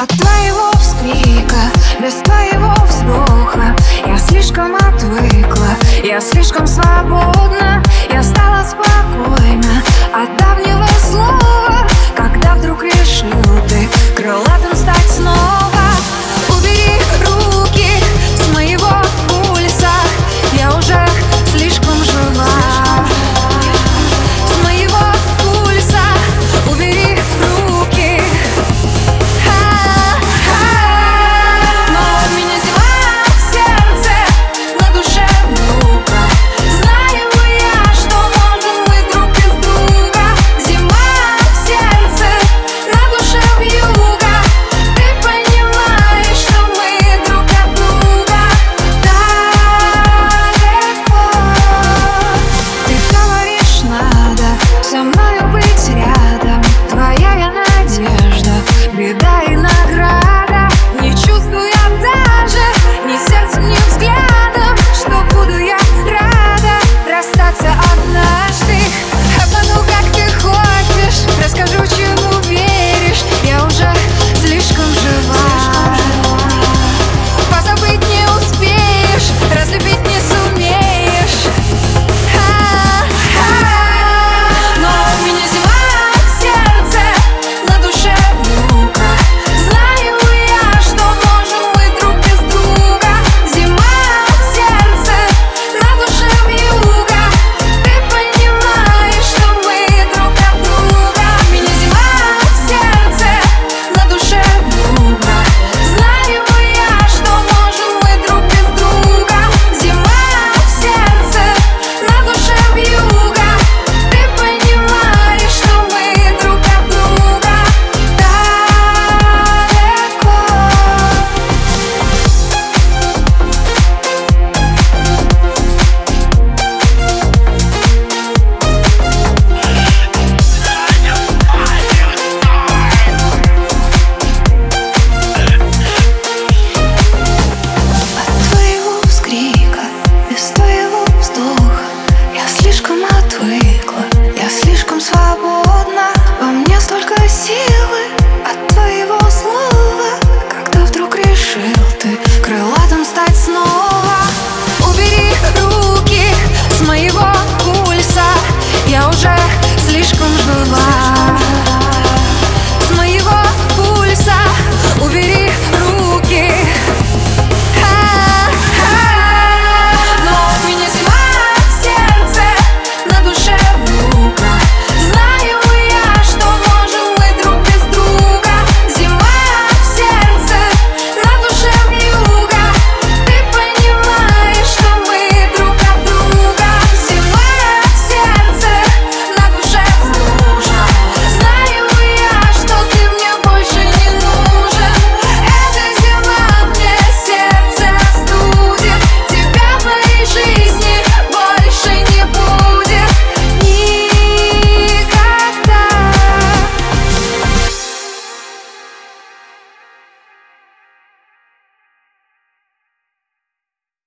От твоего вскрика, без твоего вздоха Я слишком отвыкла, я слишком свободна.